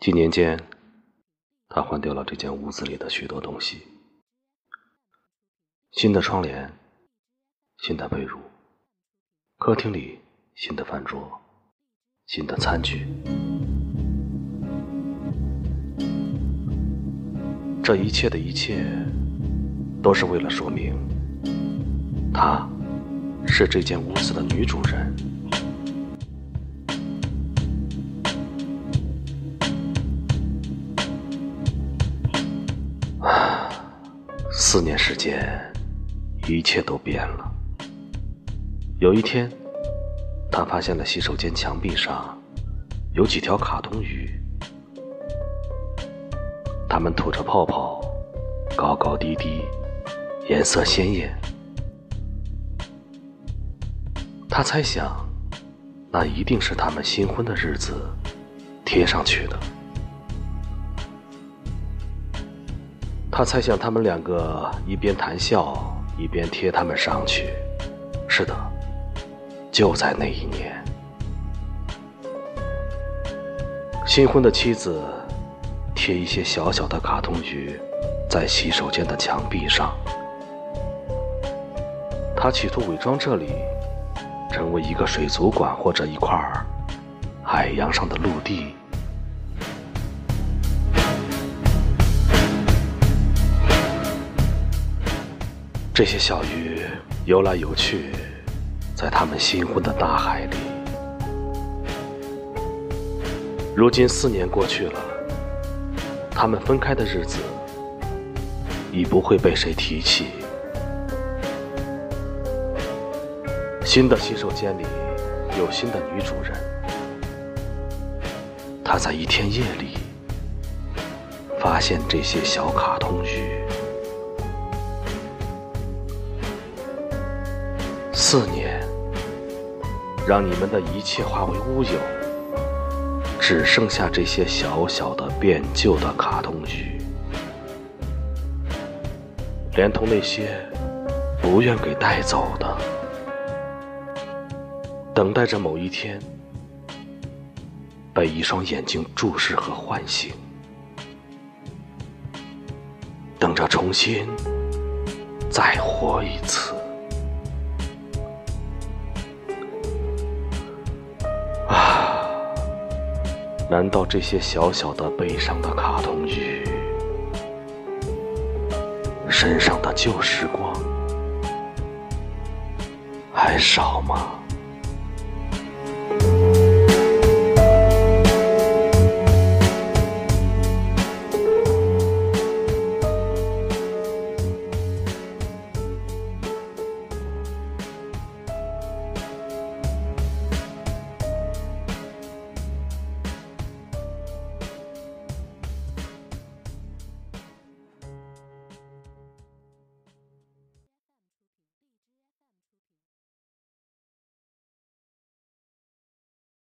几年间，他换掉了这间屋子里的许多东西：新的窗帘、新的被褥、客厅里新的饭桌、新的餐具。这一切的一切，都是为了说明，她是这间屋子的女主人。四年时间，一切都变了。有一天，他发现了洗手间墙壁上有几条卡通鱼，它们吐着泡泡，高高低低，颜色鲜艳。他猜想，那一定是他们新婚的日子贴上去的。他猜想他们两个一边谈笑一边贴他们上去。是的，就在那一年，新婚的妻子贴一些小小的卡通鱼在洗手间的墙壁上。他企图伪装这里成为一个水族馆或者一块海洋上的陆地。这些小鱼游来游去，在他们新婚的大海里。如今四年过去了，他们分开的日子已不会被谁提起。新的洗手间里有新的女主人，她在一天夜里发现这些小卡通鱼。四年，让你们的一切化为乌有，只剩下这些小小的变旧的卡通鱼，连同那些不愿给带走的，等待着某一天被一双眼睛注视和唤醒，等着重新再活一次。难道这些小小的悲伤的卡通鱼身上的旧时光还少吗？